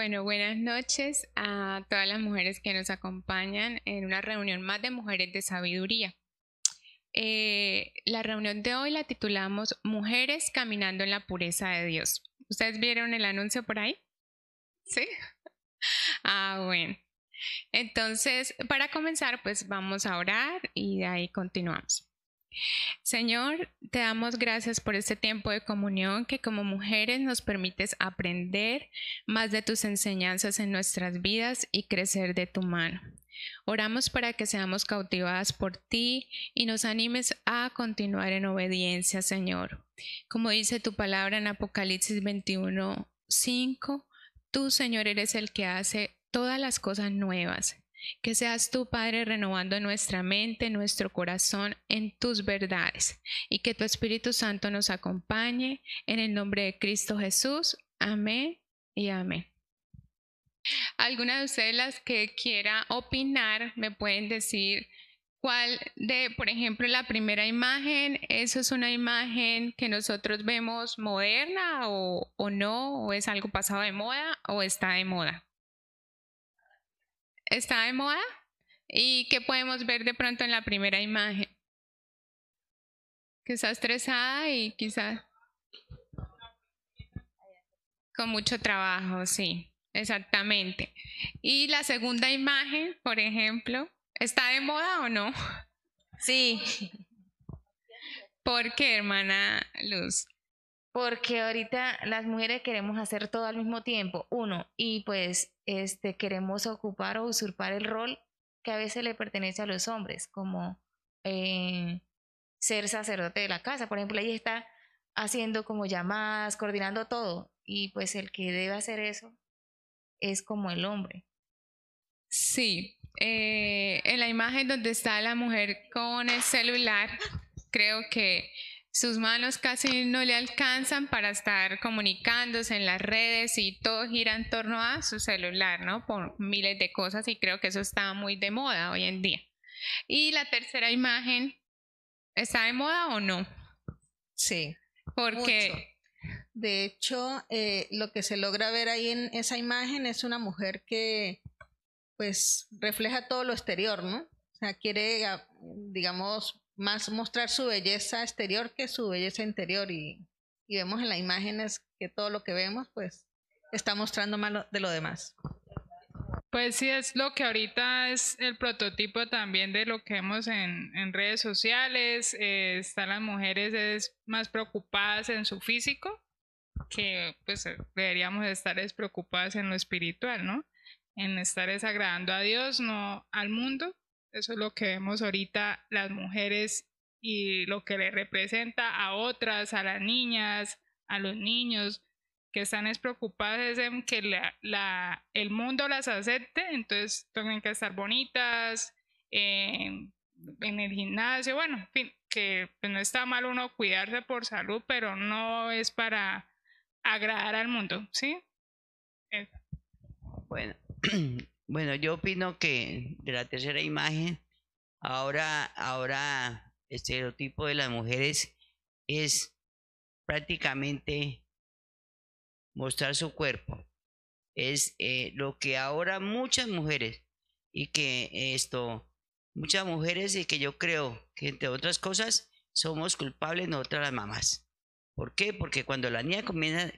Bueno, buenas noches a todas las mujeres que nos acompañan en una reunión más de mujeres de sabiduría. Eh, la reunión de hoy la titulamos Mujeres caminando en la pureza de Dios. ¿Ustedes vieron el anuncio por ahí? Sí. Ah, bueno. Entonces, para comenzar, pues vamos a orar y de ahí continuamos. Señor, te damos gracias por este tiempo de comunión que como mujeres nos permites aprender más de tus enseñanzas en nuestras vidas y crecer de tu mano. Oramos para que seamos cautivadas por ti y nos animes a continuar en obediencia, Señor. Como dice tu palabra en Apocalipsis 21, 5, tú, Señor, eres el que hace todas las cosas nuevas. Que seas tú, Padre, renovando nuestra mente, nuestro corazón en tus verdades y que tu Espíritu Santo nos acompañe en el nombre de Cristo Jesús. Amén y amén. ¿Alguna de ustedes las que quiera opinar me pueden decir cuál de, por ejemplo, la primera imagen, eso es una imagen que nosotros vemos moderna o, o no, o es algo pasado de moda o está de moda? Está de moda y qué podemos ver de pronto en la primera imagen. Que está estresada y quizás con mucho trabajo, sí, exactamente. Y la segunda imagen, por ejemplo, ¿está de moda o no? Sí. ¿Por qué, hermana Luz? Porque ahorita las mujeres queremos hacer todo al mismo tiempo, uno, y pues este, queremos ocupar o usurpar el rol que a veces le pertenece a los hombres, como eh, ser sacerdote de la casa. Por ejemplo, ella está haciendo como llamadas, coordinando todo, y pues el que debe hacer eso es como el hombre. Sí, eh, en la imagen donde está la mujer con el celular, creo que sus manos casi no le alcanzan para estar comunicándose en las redes y todo gira en torno a su celular, ¿no? Por miles de cosas y creo que eso está muy de moda hoy en día. Y la tercera imagen, ¿está de moda o no? Sí. Porque... De hecho, eh, lo que se logra ver ahí en esa imagen es una mujer que pues refleja todo lo exterior, ¿no? O sea, quiere, ah, digamos, más mostrar su belleza exterior que su belleza interior y, vemos en las imágenes que todo lo que vemos pues está mostrando más de lo demás. Pues sí, es lo que ahorita es el prototipo también de lo que vemos en, redes sociales. Eh, están las mujeres más preocupadas en su físico, que pues deberíamos estar preocupadas en lo espiritual, ¿no? En estar desagradando a Dios, no al mundo. Eso es lo que vemos ahorita las mujeres y lo que le representa a otras, a las niñas, a los niños, que están es preocupadas en que el mundo las acepte, entonces tienen que estar bonitas, en el gimnasio, bueno, en fin, que pues, no está mal uno cuidarse por salud, pero no es para agradar al mundo, ¿sí? Bueno, Bueno, yo opino que de la tercera imagen, ahora, ahora el estereotipo de las mujeres es prácticamente mostrar su cuerpo. Es eh, lo que ahora muchas mujeres y que esto, muchas mujeres y que yo creo que entre otras cosas somos culpables nosotras las mamás. ¿Por qué? Porque cuando las niñas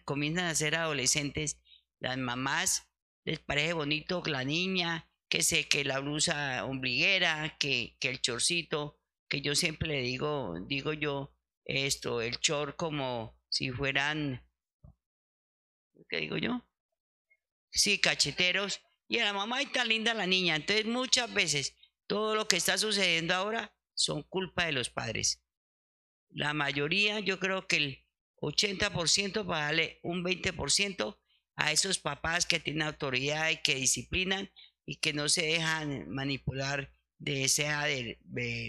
comienzan a ser adolescentes, las mamás les parece bonito la niña, que sé que la blusa ombliguera, que, que el chorcito, que yo siempre le digo, digo yo, esto, el chor como si fueran, ¿qué digo yo? Sí, cacheteros. Y a la mamá y tan linda la niña. Entonces muchas veces todo lo que está sucediendo ahora son culpa de los padres. La mayoría, yo creo que el 80% para darle un 20% a esos papás que tienen autoridad y que disciplinan y que no se dejan manipular de sea de,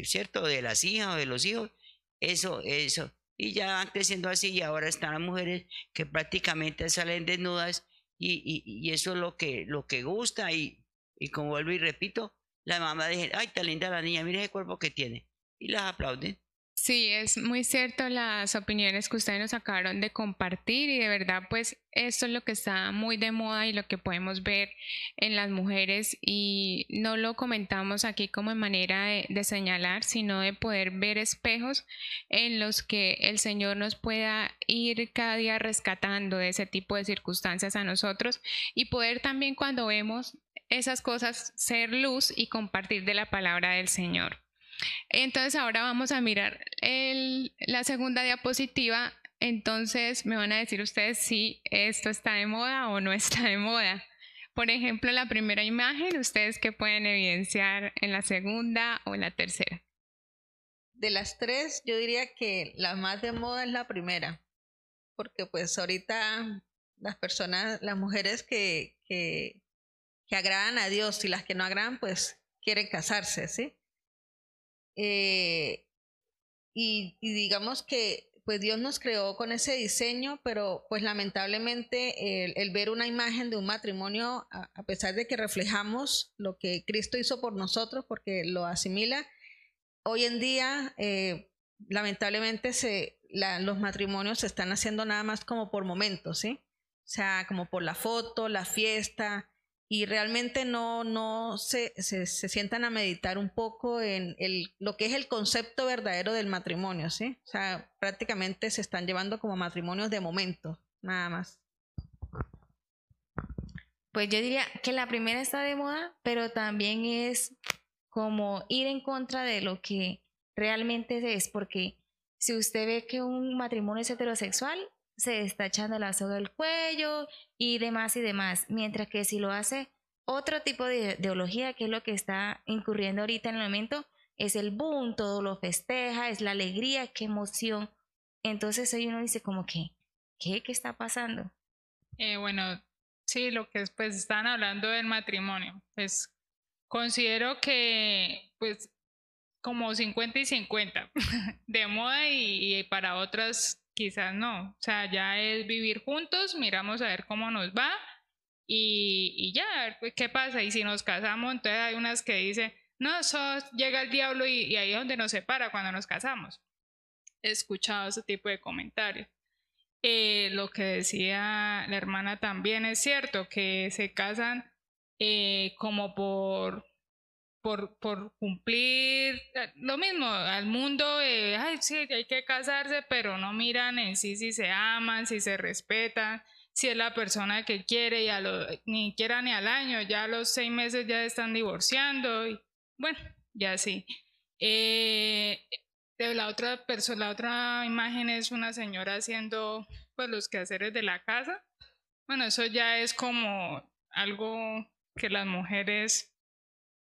cierto de las hijas o de los hijos. Eso eso. Y ya van creciendo así y ahora están las mujeres que prácticamente salen desnudas y, y, eso es lo que lo que gusta y, y como vuelvo y repito la mamá dice ay tan linda la niña mire el cuerpo que tiene y las aplauden Sí, es muy cierto las opiniones que ustedes nos acabaron de compartir y de verdad pues esto es lo que está muy de moda y lo que podemos ver en las mujeres y no lo comentamos aquí como en manera de, de señalar, sino de poder ver espejos en los que el Señor nos pueda ir cada día rescatando de ese tipo de circunstancias a nosotros y poder también cuando vemos esas cosas ser luz y compartir de la palabra del Señor. Entonces ahora vamos a mirar la segunda diapositiva. Entonces me van a decir ustedes si esto está de moda o no está de moda. Por ejemplo, la primera imagen, ustedes que pueden evidenciar en la segunda o en la tercera. De las tres, yo diría que la más de moda es la primera, porque pues ahorita las personas, las mujeres que, que, que agradan a Dios y las que no agradan, pues quieren casarse, ¿sí? Eh, y, digamos que pues Dios nos creó con ese diseño, pero pues lamentablemente el, ver una imagen de un matrimonio, a, pesar de que reflejamos lo que Cristo hizo por nosotros, porque lo asimila, hoy en día eh, lamentablemente se, los matrimonios se están haciendo nada más como por momentos, ¿sí? O sea, como por la foto, la fiesta, y realmente no, no se, se, sientan a meditar un poco en el, lo que es el concepto verdadero del matrimonio, ¿sí? O sea, prácticamente se están llevando como matrimonios de momento, nada más. Pues yo diría que la primera está de moda, pero también es como ir en contra de lo que realmente es, porque si usted ve que un matrimonio es heterosexual, se está echando la soga al cuello y demás y demás. Mientras que si lo hace otro tipo de ideología, que es lo que está incurriendo ahorita en el momento, es el boom, todo lo festeja, es la alegría, qué emoción. Entonces hoy uno dice como que, ¿qué? ¿Qué está pasando? Eh, bueno, sí, lo que pues están hablando del matrimonio, pues considero que pues como 50 y 50 de moda y para otras quizás no. O sea, ya es vivir juntos, miramos a ver cómo nos va y, ya, ¿qué pasa? Y si nos casamos, entonces hay unas que dicen, no, eso llega el diablo y, ahí es donde nos separa cuando nos casamos. He escuchado ese tipo de comentarios. Eh, lo que decía la hermana también es cierto, que se casan eh, como por por, por cumplir eh, lo mismo al mundo, eh, ay, sí, hay que casarse, pero no miran en sí si se aman, si se respetan, si es la persona que quiere y a lo, ni quiera ni al año, ya a los seis meses ya están divorciando y bueno, ya sí. Eh, la otra persona, la otra imagen es una señora haciendo pues los quehaceres de la casa. Bueno, eso ya es como algo que las mujeres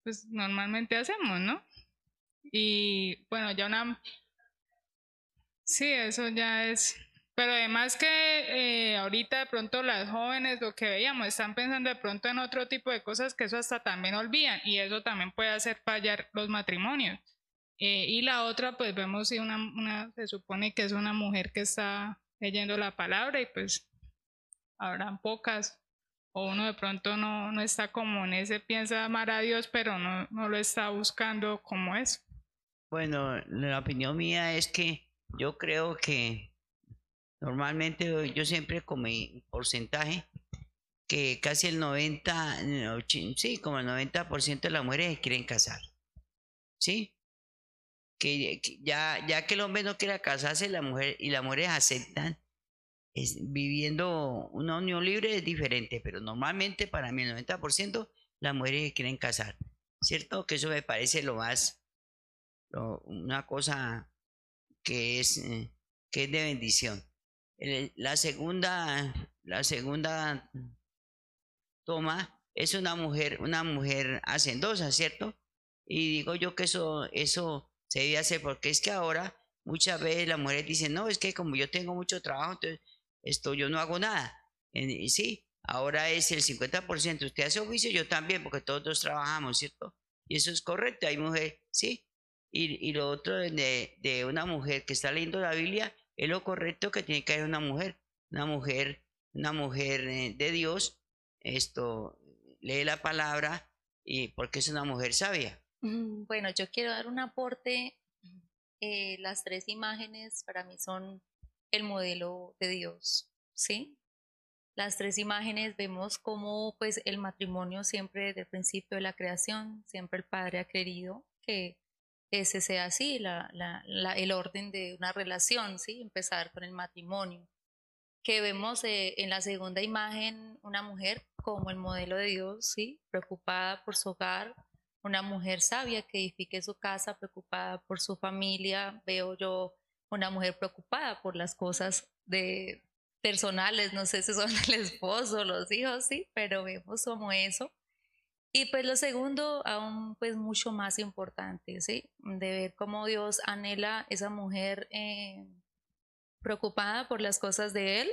pues normalmente hacemos, ¿no? Y bueno, ya una... Sí, eso ya es... Pero además que eh, ahorita de pronto las jóvenes, lo que veíamos, están pensando de pronto en otro tipo de cosas que eso hasta también olvidan y eso también puede hacer fallar los matrimonios. Eh, y la otra, pues vemos si una, una, se supone que es una mujer que está leyendo la palabra y pues habrán pocas o uno de pronto no, no está como en ese piensa amar a Dios, pero no, no lo está buscando como es. Bueno, la opinión mía es que yo creo que normalmente yo siempre con mi porcentaje que casi el 90, sí, como el 90% de las mujeres quieren casar. ¿Sí? Que, ya, ya que el hombre no quiera casarse, la mujer y las mujeres aceptan es, viviendo una unión libre es diferente, pero normalmente para mí el 90% las mujeres quieren casar, ¿cierto? Que eso me parece lo más, una cosa que es, eh, que es de bendición. la segunda, la segunda toma es una mujer, una mujer hacendosa, ¿cierto? Y digo yo que eso, eso se debe hacer porque es que ahora muchas veces las mujeres dicen, no, es que como yo tengo mucho trabajo, entonces esto yo no hago nada. Y sí, ahora es el 50%. Usted hace oficio, yo también, porque todos trabajamos, ¿cierto? Y eso es correcto, hay mujer, sí. Y, y lo otro de, de, una mujer que está leyendo la Biblia es lo correcto que tiene que haber una mujer. Una mujer, una mujer eh, de Dios, esto lee la palabra y porque es una mujer sabia. Mm, bueno, yo quiero dar un aporte eh, las tres imágenes para mí son el modelo de Dios, ¿sí? Las tres imágenes vemos cómo pues el matrimonio siempre desde el principio de la creación, siempre el Padre ha querido que ese sea así, el orden de una relación, ¿sí? Empezar con el matrimonio. Que vemos eh, en la segunda imagen una mujer como el modelo de Dios, ¿sí? Preocupada por su hogar, una mujer sabia que edifique su casa, preocupada por su familia. Veo yo una mujer preocupada por las cosas de personales, no sé si son el esposo, los hijos, sí, pero vemos como eso. Y pues lo segundo, aún pues mucho más importante, ¿sí? De ver cómo Dios anhela esa mujer eh, preocupada por las cosas de Él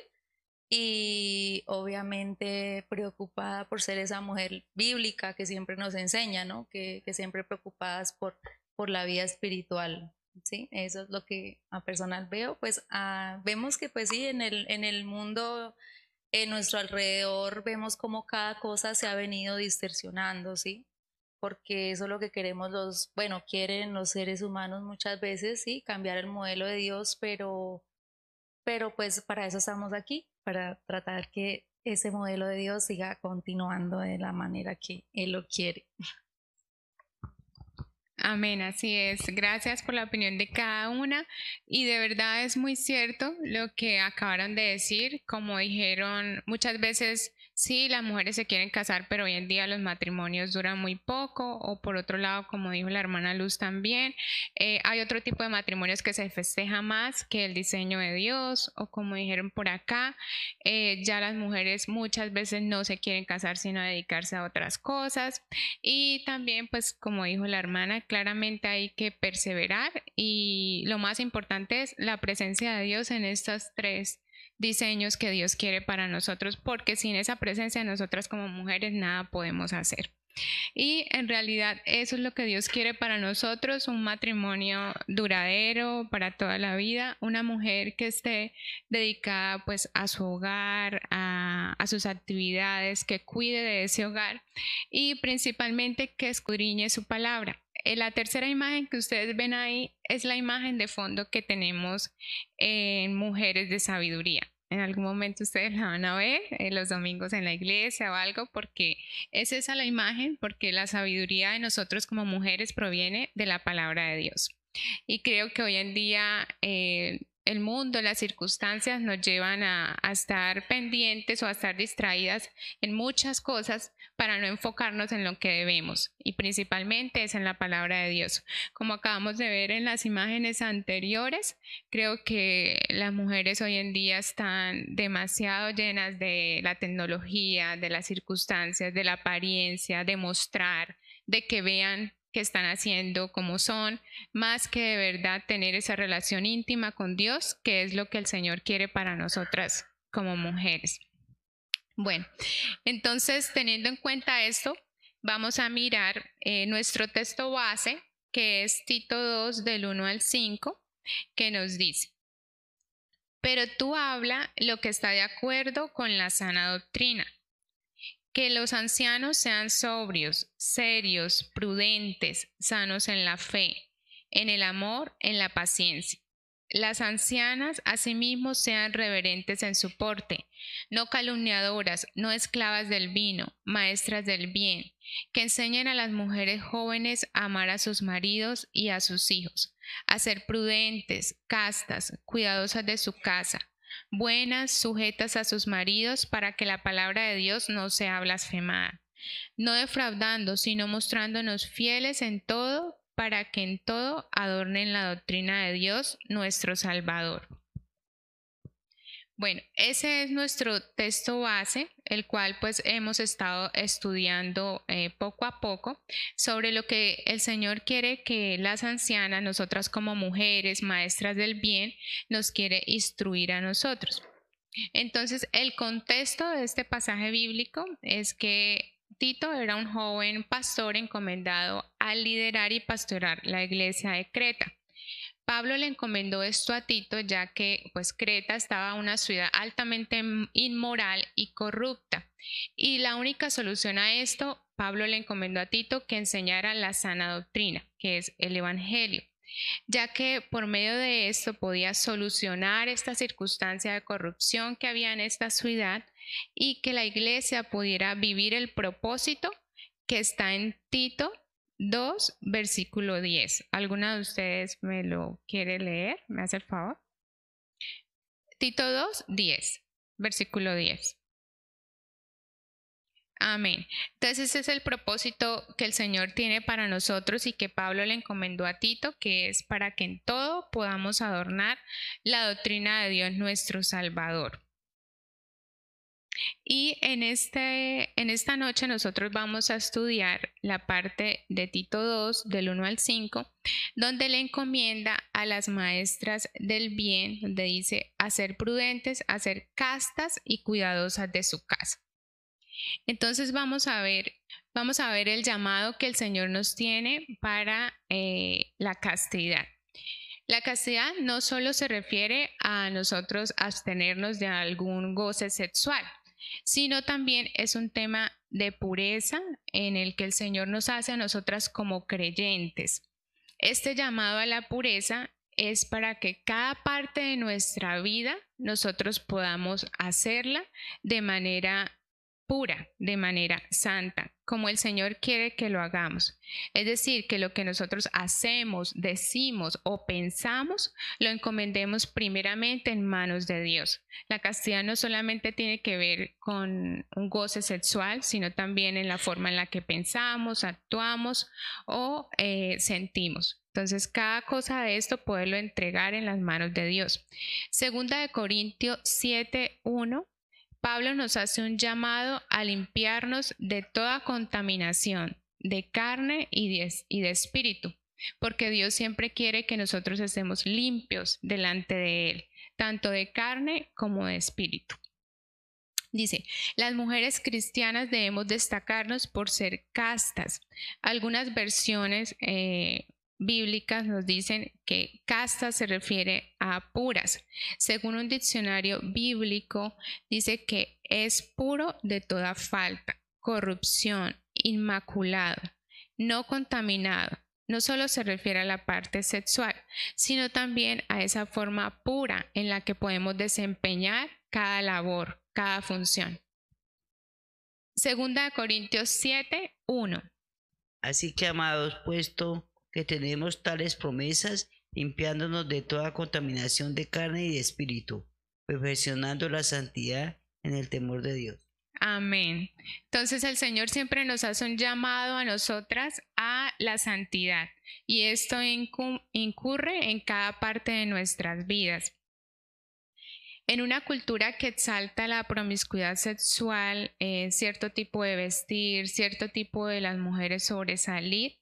y obviamente preocupada por ser esa mujer bíblica que siempre nos enseña, ¿no? Que, que siempre preocupadas por, por la vida espiritual, ¿sí? Eso es lo que a personal veo, pues ah, vemos que pues sí, en el, en el mundo en nuestro alrededor vemos cómo cada cosa se ha venido distorsionando, ¿sí? Porque eso es lo que queremos los, bueno, quieren los seres humanos muchas veces, ¿sí? Cambiar el modelo de Dios, pero, pero pues para eso estamos aquí, para tratar que ese modelo de Dios siga continuando de la manera que Él lo quiere. Amén, así es. Gracias por la opinión de cada una. Y de verdad es muy cierto lo que acabaron de decir. Como dijeron, muchas veces Sí, las mujeres se quieren casar, pero hoy en día los matrimonios duran muy poco. O por otro lado, como dijo la hermana Luz también, eh, hay otro tipo de matrimonios que se festeja más que el diseño de Dios. O como dijeron por acá, eh, ya las mujeres muchas veces no se quieren casar sino dedicarse a otras cosas. Y también, pues como dijo la hermana, claramente hay que perseverar. Y lo más importante es la presencia de Dios en estas tres diseños que Dios quiere para nosotros, porque sin esa presencia nosotras como mujeres nada podemos hacer. Y en realidad eso es lo que Dios quiere para nosotros, un matrimonio duradero para toda la vida, una mujer que esté dedicada pues a su hogar, a, a sus actividades, que cuide de ese hogar y principalmente que escudriñe su palabra. Eh, la tercera imagen que ustedes ven ahí es la imagen de fondo que tenemos en Mujeres de Sabiduría. En algún momento ustedes la van a ver eh, los domingos en la iglesia o algo, porque es esa la imagen, porque la sabiduría de nosotros como mujeres proviene de la palabra de Dios. Y creo que hoy en día eh, el mundo, las circunstancias nos llevan a, estar pendientes o a estar distraídas en muchas cosas para no enfocarnos en lo que debemos y principalmente es en la palabra de Dios. Como acabamos de ver en las imágenes anteriores, creo que las mujeres hoy en día están demasiado llenas de la tecnología, de las circunstancias, de la apariencia, de mostrar, de que vean que están haciendo como son, más que de verdad tener esa relación íntima con Dios, que es lo que el Señor quiere para nosotras como mujeres. Bueno, entonces teniendo en cuenta esto, vamos a mirar eh, nuestro texto base, que es Tito 2 del 1 al 5, que nos dice, pero tú habla lo que está de acuerdo con la sana doctrina que los ancianos sean sobrios, serios, prudentes, sanos en la fe, en el amor, en la paciencia. Las ancianas asimismo sean reverentes en su porte, no calumniadoras, no esclavas del vino, maestras del bien, que enseñen a las mujeres jóvenes a amar a sus maridos y a sus hijos, a ser prudentes, castas, cuidadosas de su casa, buenas, sujetas a sus maridos, para que la palabra de Dios no sea blasfemada, no defraudando, sino mostrándonos fieles en todo, para que en todo adornen la doctrina de Dios, nuestro Salvador. Bueno, ese es nuestro texto base, el cual pues hemos estado estudiando eh, poco a poco sobre lo que el Señor quiere que las ancianas, nosotras como mujeres, maestras del bien, nos quiere instruir a nosotros. Entonces, el contexto de este pasaje bíblico es que Tito era un joven pastor encomendado a liderar y pastorar la iglesia de Creta. Pablo le encomendó esto a Tito ya que pues Creta estaba una ciudad altamente inmoral y corrupta. Y la única solución a esto, Pablo le encomendó a Tito que enseñara la sana doctrina, que es el Evangelio. ya que por medio de esto podía solucionar esta circunstancia de corrupción que había en esta ciudad y que la iglesia pudiera vivir el propósito que está en Tito 2, versículo 10. ¿Alguna de ustedes me lo quiere leer? ¿Me hace el favor? Tito 2, 10, versículo 10. Amén. Entonces ese es el propósito que el Señor tiene para nosotros y que Pablo le encomendó a Tito, que es para que en todo podamos adornar la doctrina de Dios nuestro Salvador. Y en, este, en esta noche nosotros vamos a estudiar la parte de Tito 2, del 1 al 5, donde le encomienda a las maestras del bien, donde dice a ser prudentes, a ser castas y cuidadosas de su casa. Entonces vamos a ver, vamos a ver el llamado que el Señor nos tiene para eh, la castidad. La castidad no solo se refiere a nosotros abstenernos de algún goce sexual, sino también es un tema de pureza en el que el Señor nos hace a nosotras como creyentes. Este llamado a la pureza es para que cada parte de nuestra vida nosotros podamos hacerla de manera pura, de manera santa, como el Señor quiere que lo hagamos. Es decir, que lo que nosotros hacemos, decimos o pensamos, lo encomendemos primeramente en manos de Dios. La castidad no solamente tiene que ver con un goce sexual, sino también en la forma en la que pensamos, actuamos o eh, sentimos. Entonces, cada cosa de esto poderlo entregar en las manos de Dios. Segunda de Corintios 7, 1 Pablo nos hace un llamado a limpiarnos de toda contaminación de carne y de, espíritu, porque Dios siempre quiere que nosotros estemos limpios delante de Él, tanto de carne como de espíritu. Dice, las mujeres cristianas debemos destacarnos por ser castas. Algunas versiones eh, bíblicas nos dicen que casta se refiere a puras. Según un diccionario bíblico, dice que es puro de toda falta, corrupción, inmaculado, no contaminado. No solo se refiere a la parte sexual, sino también a esa forma pura en la que podemos desempeñar cada labor, cada función. Segunda de Corintios 7, 1. Así que, amados, puesto que tenemos tales promesas, limpiándonos de toda contaminación de carne y de espíritu, perfeccionando la santidad en el temor de Dios. Amén. Entonces el Señor siempre nos hace un llamado a nosotras a la santidad y esto incurre en cada parte de nuestras vidas. En una cultura que exalta la promiscuidad sexual, eh, cierto tipo de vestir, cierto tipo de las mujeres sobresalir,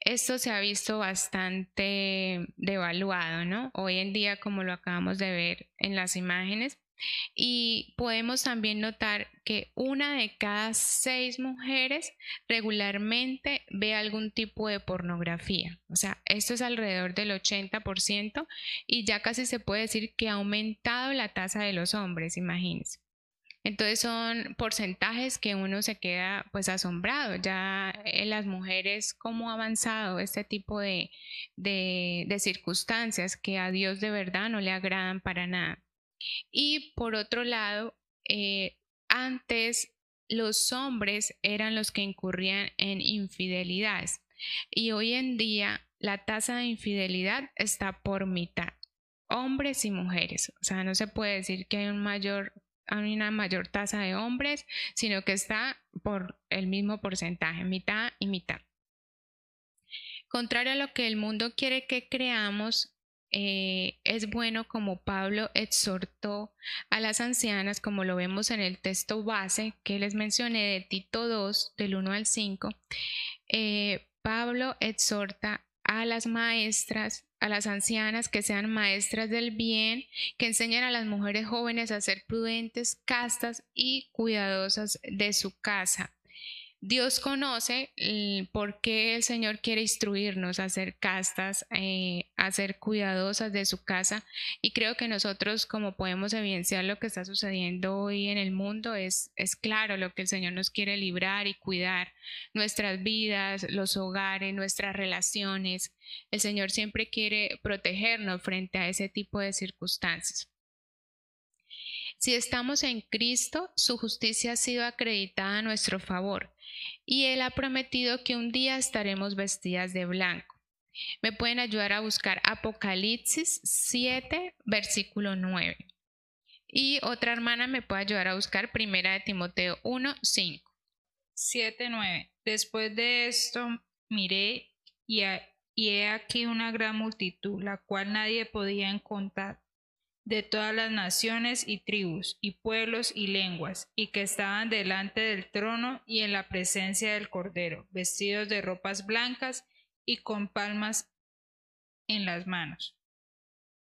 esto se ha visto bastante devaluado, ¿no? Hoy en día, como lo acabamos de ver en las imágenes, y podemos también notar que una de cada seis mujeres regularmente ve algún tipo de pornografía. O sea, esto es alrededor del 80% y ya casi se puede decir que ha aumentado la tasa de los hombres, imagínense. Entonces son porcentajes que uno se queda pues asombrado. Ya en las mujeres, cómo ha avanzado este tipo de, de, circunstancias que a Dios de verdad no le agradan para nada. Y por otro lado, eh, antes los hombres eran los que incurrían en infidelidades y hoy en día la tasa de infidelidad está por mitad, hombres y mujeres. O sea, no se puede decir que hay un mayor hay una mayor tasa de hombres, sino que está por el mismo porcentaje, mitad y mitad. Contrario a lo que el mundo quiere que creamos, eh, es bueno como Pablo exhortó a las ancianas, como lo vemos en el texto base que les mencioné de Tito 2, del 1 al 5. Eh, Pablo exhorta a las maestras, a las ancianas que sean maestras del bien, que enseñen a las mujeres jóvenes a ser prudentes, castas y cuidadosas de su casa. Dios conoce por qué el Señor quiere instruirnos a ser castas, eh, a ser cuidadosas de su casa. Y creo que nosotros, como podemos evidenciar lo que está sucediendo hoy en el mundo, es, es claro lo que el Señor nos quiere librar y cuidar. Nuestras vidas, los hogares, nuestras relaciones. El Señor siempre quiere protegernos frente a ese tipo de circunstancias. Si estamos en Cristo, su justicia ha sido acreditada a nuestro favor y Él ha prometido que un día estaremos vestidas de blanco. Me pueden ayudar a buscar Apocalipsis 7, versículo 9. Y otra hermana me puede ayudar a buscar Primera de Timoteo 1, 5. 7, 9. Después de esto miré y, y he aquí una gran multitud, la cual nadie podía contar de todas las naciones y tribus y pueblos y lenguas, y que estaban delante del trono y en la presencia del Cordero, vestidos de ropas blancas y con palmas en las manos.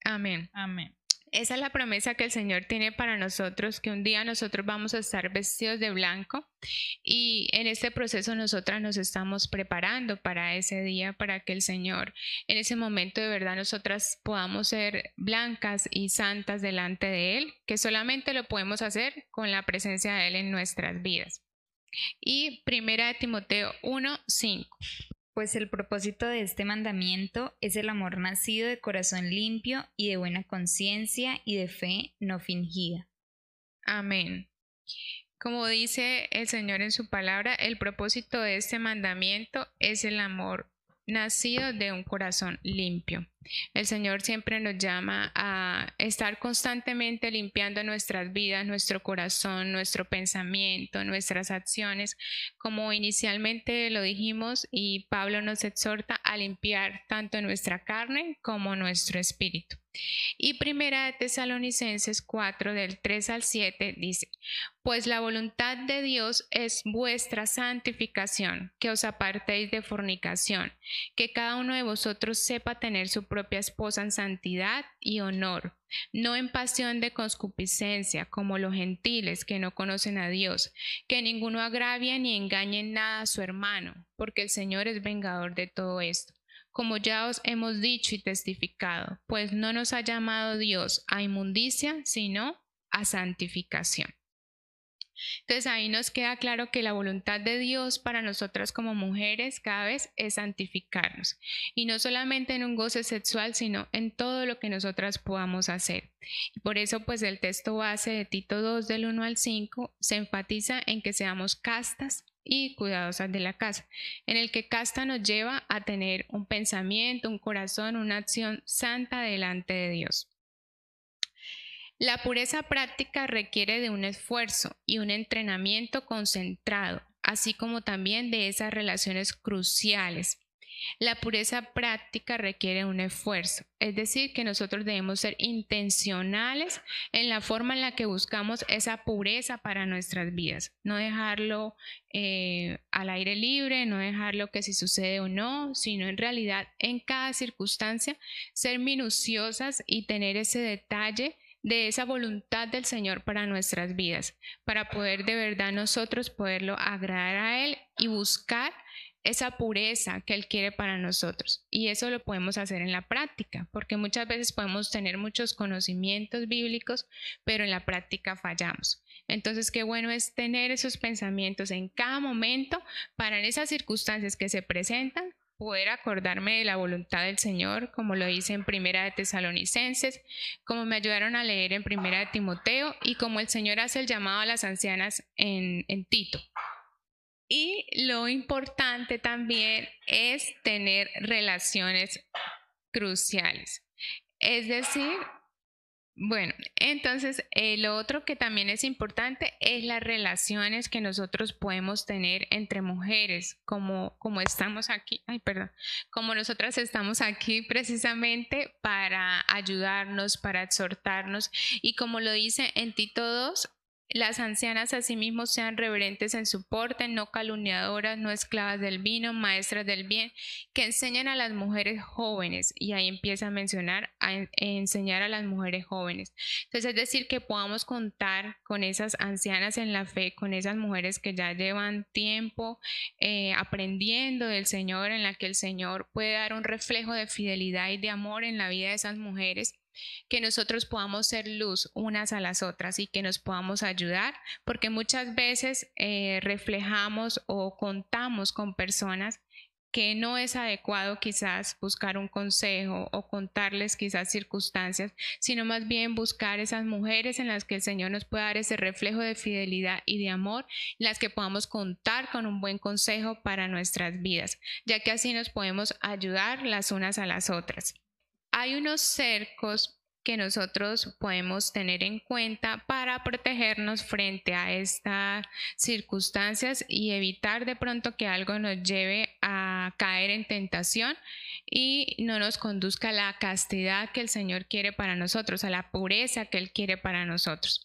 Amén. Amén. Esa es la promesa que el Señor tiene para nosotros, que un día nosotros vamos a estar vestidos de blanco y en este proceso nosotras nos estamos preparando para ese día, para que el Señor en ese momento de verdad nosotras podamos ser blancas y santas delante de Él, que solamente lo podemos hacer con la presencia de Él en nuestras vidas. Y primera de Timoteo 1, 5 pues el propósito de este mandamiento es el amor nacido de corazón limpio y de buena conciencia y de fe no fingida. Amén. Como dice el Señor en su palabra, el propósito de este mandamiento es el amor nacido de un corazón limpio. El Señor siempre nos llama a estar constantemente limpiando nuestras vidas, nuestro corazón, nuestro pensamiento, nuestras acciones, como inicialmente lo dijimos y Pablo nos exhorta a limpiar tanto nuestra carne como nuestro espíritu. Y primera de Tesalonicenses 4 del 3 al 7 dice, pues la voluntad de Dios es vuestra santificación, que os apartéis de fornicación, que cada uno de vosotros sepa tener su propia esposa en santidad y honor, no en pasión de concupiscencia, como los gentiles que no conocen a Dios, que ninguno agravie ni engañe en nada a su hermano, porque el Señor es vengador de todo esto como ya os hemos dicho y testificado, pues no nos ha llamado Dios a inmundicia, sino a santificación. Entonces ahí nos queda claro que la voluntad de Dios para nosotras como mujeres cada vez es santificarnos. Y no solamente en un goce sexual, sino en todo lo que nosotras podamos hacer. Y por eso pues el texto base de Tito 2 del 1 al 5 se enfatiza en que seamos castas, y cuidadosas de la casa, en el que casta nos lleva a tener un pensamiento, un corazón, una acción santa delante de Dios. La pureza práctica requiere de un esfuerzo y un entrenamiento concentrado, así como también de esas relaciones cruciales. La pureza práctica requiere un esfuerzo, es decir, que nosotros debemos ser intencionales en la forma en la que buscamos esa pureza para nuestras vidas, no dejarlo eh, al aire libre, no dejarlo que si sucede o no, sino en realidad en cada circunstancia ser minuciosas y tener ese detalle de esa voluntad del Señor para nuestras vidas, para poder de verdad nosotros poderlo agradar a Él y buscar esa pureza que Él quiere para nosotros. Y eso lo podemos hacer en la práctica, porque muchas veces podemos tener muchos conocimientos bíblicos, pero en la práctica fallamos. Entonces, qué bueno es tener esos pensamientos en cada momento para esas circunstancias que se presentan poder acordarme de la voluntad del Señor, como lo dice en Primera de Tesalonicenses, como me ayudaron a leer en Primera de Timoteo y como el Señor hace el llamado a las ancianas en, en Tito. Y lo importante también es tener relaciones cruciales. Es decir, bueno, entonces eh, lo otro que también es importante es las relaciones que nosotros podemos tener entre mujeres, como, como estamos aquí, ay, perdón, como nosotras estamos aquí precisamente para ayudarnos, para exhortarnos y como lo dice en Tito 2, Las ancianas asimismo sean reverentes en su porte, no calumniadoras, no esclavas del vino, maestras del bien, que enseñan a las mujeres jóvenes. Y ahí empieza a mencionar, a enseñar a las mujeres jóvenes. Entonces, es decir, que podamos contar con esas ancianas en la fe, con esas mujeres que ya llevan tiempo eh, aprendiendo del Señor, en la que el Señor puede dar un reflejo de fidelidad y de amor en la vida de esas mujeres que nosotros podamos ser luz unas a las otras y que nos podamos ayudar, porque muchas veces eh, reflejamos o contamos con personas que no es adecuado quizás buscar un consejo o contarles quizás circunstancias, sino más bien buscar esas mujeres en las que el Señor nos pueda dar ese reflejo de fidelidad y de amor, las que podamos contar con un buen consejo para nuestras vidas, ya que así nos podemos ayudar las unas a las otras hay unos cercos que nosotros podemos tener en cuenta para protegernos frente a estas circunstancias y evitar de pronto que algo nos lleve a caer en tentación y no nos conduzca a la castidad que el Señor quiere para nosotros, a la pureza que Él quiere para nosotros.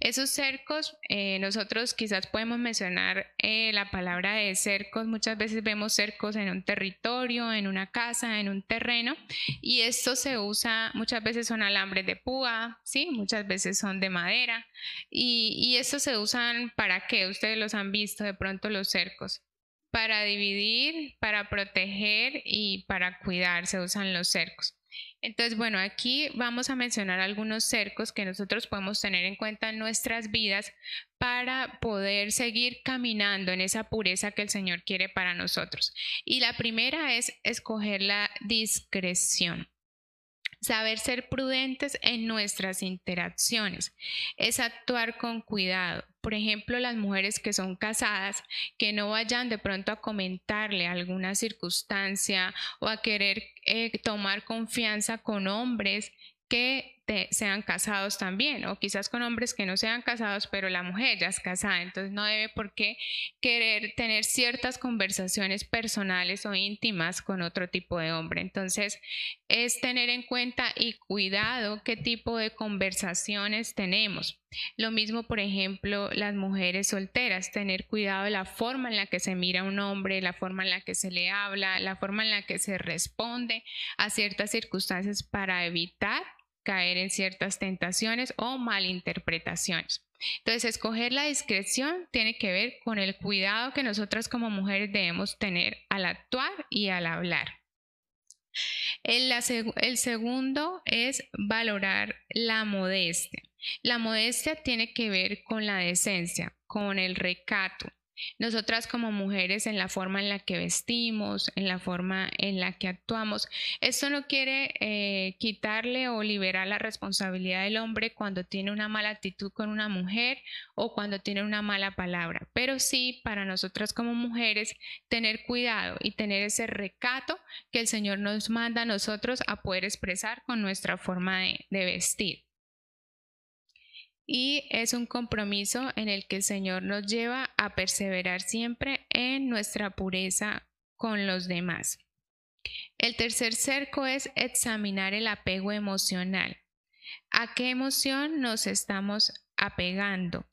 Esos cercos, eh, nosotros quizás podemos mencionar eh, la palabra de cercos, muchas veces vemos cercos en un territorio, en una casa, en un terreno, y esto se usa, muchas veces son alambres de púa, ¿sí? muchas veces son de madera, y, y estos se usan para qué, ustedes los han visto de pronto los cercos para dividir, para proteger y para cuidar se usan los cercos. Entonces, bueno, aquí vamos a mencionar algunos cercos que nosotros podemos tener en cuenta en nuestras vidas para poder seguir caminando en esa pureza que el Señor quiere para nosotros. Y la primera es escoger la discreción. Saber ser prudentes en nuestras interacciones es actuar con cuidado. Por ejemplo, las mujeres que son casadas, que no vayan de pronto a comentarle alguna circunstancia o a querer eh, tomar confianza con hombres que sean casados también, o quizás con hombres que no sean casados, pero la mujer ya es casada, entonces no debe por qué querer tener ciertas conversaciones personales o íntimas con otro tipo de hombre. Entonces, es tener en cuenta y cuidado qué tipo de conversaciones tenemos. Lo mismo, por ejemplo, las mujeres solteras, tener cuidado de la forma en la que se mira a un hombre, la forma en la que se le habla, la forma en la que se responde a ciertas circunstancias para evitar caer en ciertas tentaciones o malinterpretaciones. Entonces, escoger la discreción tiene que ver con el cuidado que nosotras como mujeres debemos tener al actuar y al hablar. El, el, segundo es valorar la modestia. La modestia tiene que ver con la decencia, con el recato, nosotras como mujeres en la forma en la que vestimos, en la forma en la que actuamos. Esto no quiere eh, quitarle o liberar la responsabilidad del hombre cuando tiene una mala actitud con una mujer o cuando tiene una mala palabra, pero sí para nosotras como mujeres tener cuidado y tener ese recato que el Señor nos manda a nosotros a poder expresar con nuestra forma de vestir y es un compromiso en el que el Señor nos lleva a perseverar siempre en nuestra pureza con los demás. El tercer cerco es examinar el apego emocional. ¿A qué emoción nos estamos apegando?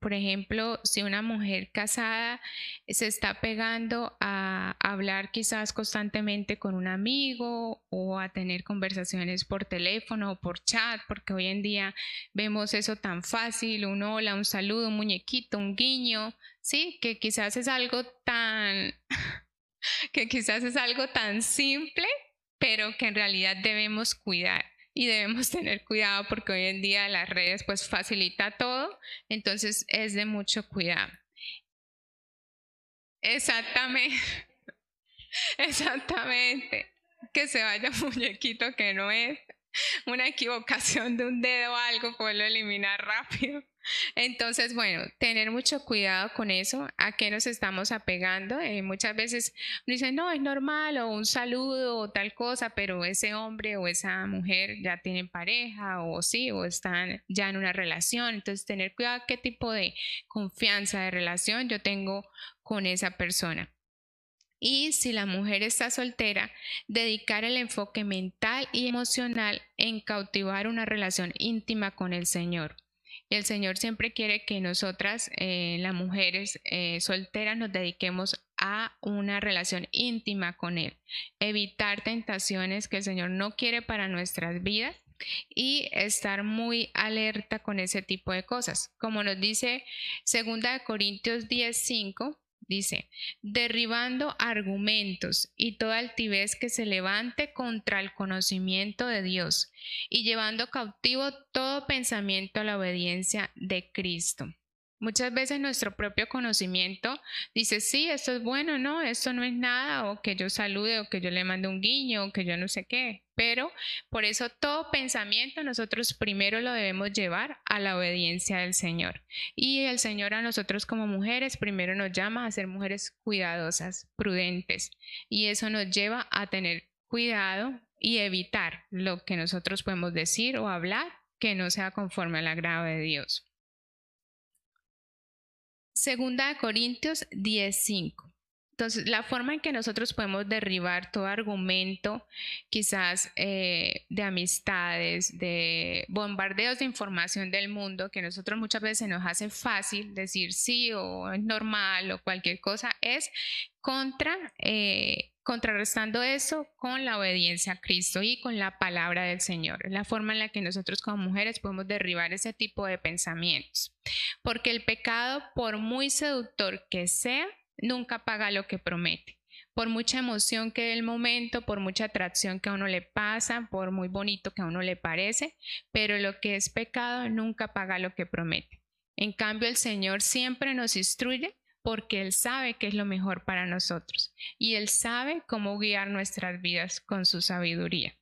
Por ejemplo, si una mujer casada se está pegando a hablar quizás constantemente con un amigo o a tener conversaciones por teléfono o por chat, porque hoy en día vemos eso tan fácil, un hola, un saludo, un muñequito, un guiño, sí, que quizás es algo tan que quizás es algo tan simple, pero que en realidad debemos cuidar y debemos tener cuidado porque hoy en día las redes pues facilita todo, entonces es de mucho cuidado. Exactamente, exactamente, que se vaya un muñequito que no es una equivocación de un dedo o algo, poderlo eliminar rápido. Entonces, bueno, tener mucho cuidado con eso, a qué nos estamos apegando. Eh, muchas veces dicen, no, es normal, o un saludo, o tal cosa, pero ese hombre o esa mujer ya tienen pareja, o sí, o están ya en una relación. Entonces, tener cuidado qué tipo de confianza de relación yo tengo con esa persona. Y si la mujer está soltera, dedicar el enfoque mental y emocional en cautivar una relación íntima con el Señor el Señor siempre quiere que nosotras, eh, las mujeres eh, solteras, nos dediquemos a una relación íntima con Él. Evitar tentaciones que el Señor no quiere para nuestras vidas y estar muy alerta con ese tipo de cosas. Como nos dice 2 Corintios 10:5, dice, derribando argumentos y toda altivez que se levante contra el conocimiento de Dios y llevando cautivo todo pensamiento a la obediencia de Cristo. Muchas veces nuestro propio conocimiento dice, sí, esto es bueno, no, esto no es nada, o que yo salude, o que yo le mande un guiño, o que yo no sé qué. Pero por eso todo pensamiento nosotros primero lo debemos llevar a la obediencia del Señor. Y el Señor a nosotros como mujeres primero nos llama a ser mujeres cuidadosas, prudentes. Y eso nos lleva a tener cuidado y evitar lo que nosotros podemos decir o hablar que no sea conforme al agrado de Dios. Segunda de Corintios 10:5. Entonces, la forma en que nosotros podemos derribar todo argumento, quizás eh, de amistades, de bombardeos de información del mundo, que nosotros muchas veces nos hace fácil decir sí o es normal o cualquier cosa, es contra eh, contrarrestando eso con la obediencia a Cristo y con la palabra del Señor. la forma en la que nosotros como mujeres podemos derribar ese tipo de pensamientos. Porque el pecado, por muy seductor que sea, nunca paga lo que promete. Por mucha emoción que el momento, por mucha atracción que a uno le pasa, por muy bonito que a uno le parece, pero lo que es pecado nunca paga lo que promete. En cambio, el Señor siempre nos instruye porque Él sabe qué es lo mejor para nosotros y Él sabe cómo guiar nuestras vidas con su sabiduría.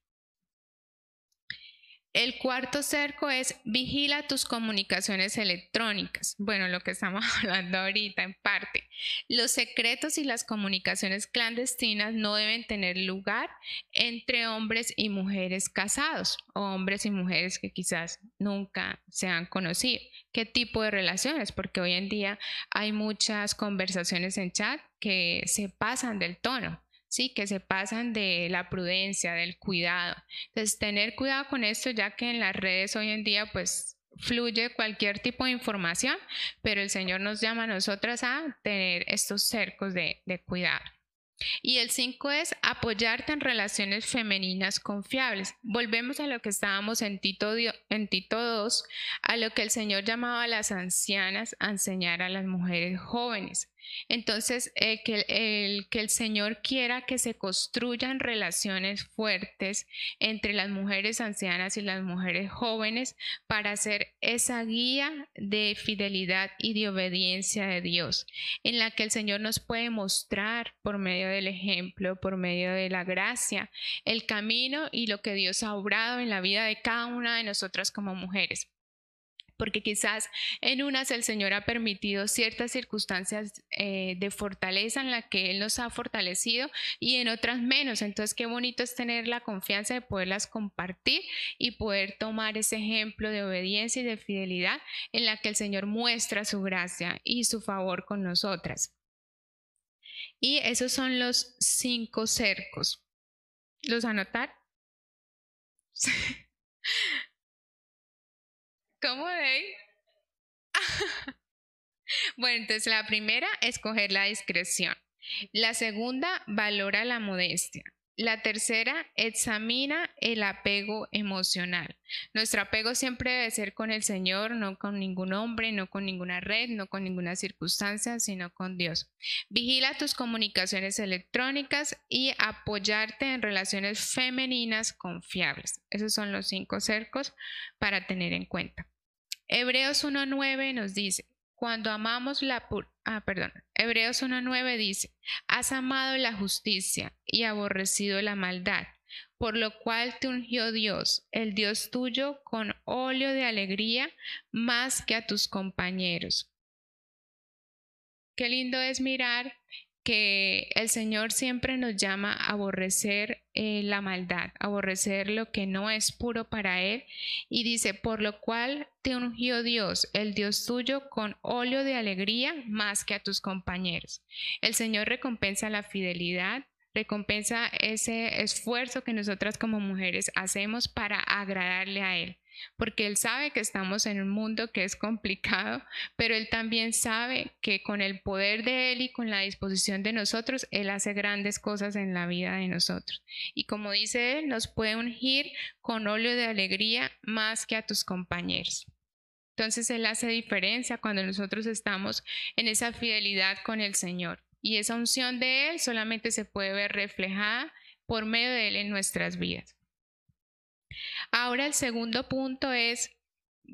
El cuarto cerco es vigila tus comunicaciones electrónicas. Bueno, lo que estamos hablando ahorita en parte. Los secretos y las comunicaciones clandestinas no deben tener lugar entre hombres y mujeres casados o hombres y mujeres que quizás nunca se han conocido. ¿Qué tipo de relaciones? Porque hoy en día hay muchas conversaciones en chat que se pasan del tono ¿sí? Que se pasan de la prudencia, del cuidado. Entonces, tener cuidado con esto, ya que en las redes hoy en día, pues fluye cualquier tipo de información, pero el Señor nos llama a nosotras a tener estos cercos de, de cuidado. Y el 5 es apoyarte en relaciones femeninas confiables. Volvemos a lo que estábamos en Tito, en Tito 2, a lo que el Señor llamaba a las ancianas a enseñar a las mujeres jóvenes. Entonces, eh, que, el, que el Señor quiera que se construyan relaciones fuertes entre las mujeres ancianas y las mujeres jóvenes para hacer esa guía de fidelidad y de obediencia de Dios, en la que el Señor nos puede mostrar por medio del ejemplo, por medio de la gracia, el camino y lo que Dios ha obrado en la vida de cada una de nosotras como mujeres porque quizás en unas el Señor ha permitido ciertas circunstancias eh, de fortaleza en la que Él nos ha fortalecido y en otras menos. Entonces, qué bonito es tener la confianza de poderlas compartir y poder tomar ese ejemplo de obediencia y de fidelidad en la que el Señor muestra su gracia y su favor con nosotras. Y esos son los cinco cercos. ¿Los anotar? ¿Cómo de? bueno, entonces la primera, escoger la discreción. La segunda, valora la modestia. La tercera, examina el apego emocional. Nuestro apego siempre debe ser con el Señor, no con ningún hombre, no con ninguna red, no con ninguna circunstancia, sino con Dios. Vigila tus comunicaciones electrónicas y apoyarte en relaciones femeninas confiables. Esos son los cinco cercos para tener en cuenta. Hebreos 1.9 nos dice, cuando amamos la ah, perdón, Hebreos 1.9 dice, has amado la justicia y aborrecido la maldad, por lo cual te ungió Dios, el Dios tuyo, con óleo de alegría más que a tus compañeros. Qué lindo es mirar que el Señor siempre nos llama a aborrecer eh, la maldad, aborrecer lo que no es puro para Él. Y dice, por lo cual te ungió Dios, el Dios tuyo, con óleo de alegría más que a tus compañeros. El Señor recompensa la fidelidad, recompensa ese esfuerzo que nosotras como mujeres hacemos para agradarle a Él. Porque Él sabe que estamos en un mundo que es complicado, pero Él también sabe que con el poder de Él y con la disposición de nosotros, Él hace grandes cosas en la vida de nosotros. Y como dice Él, nos puede ungir con óleo de alegría más que a tus compañeros. Entonces Él hace diferencia cuando nosotros estamos en esa fidelidad con el Señor. Y esa unción de Él solamente se puede ver reflejada por medio de Él en nuestras vidas. Ahora el segundo punto es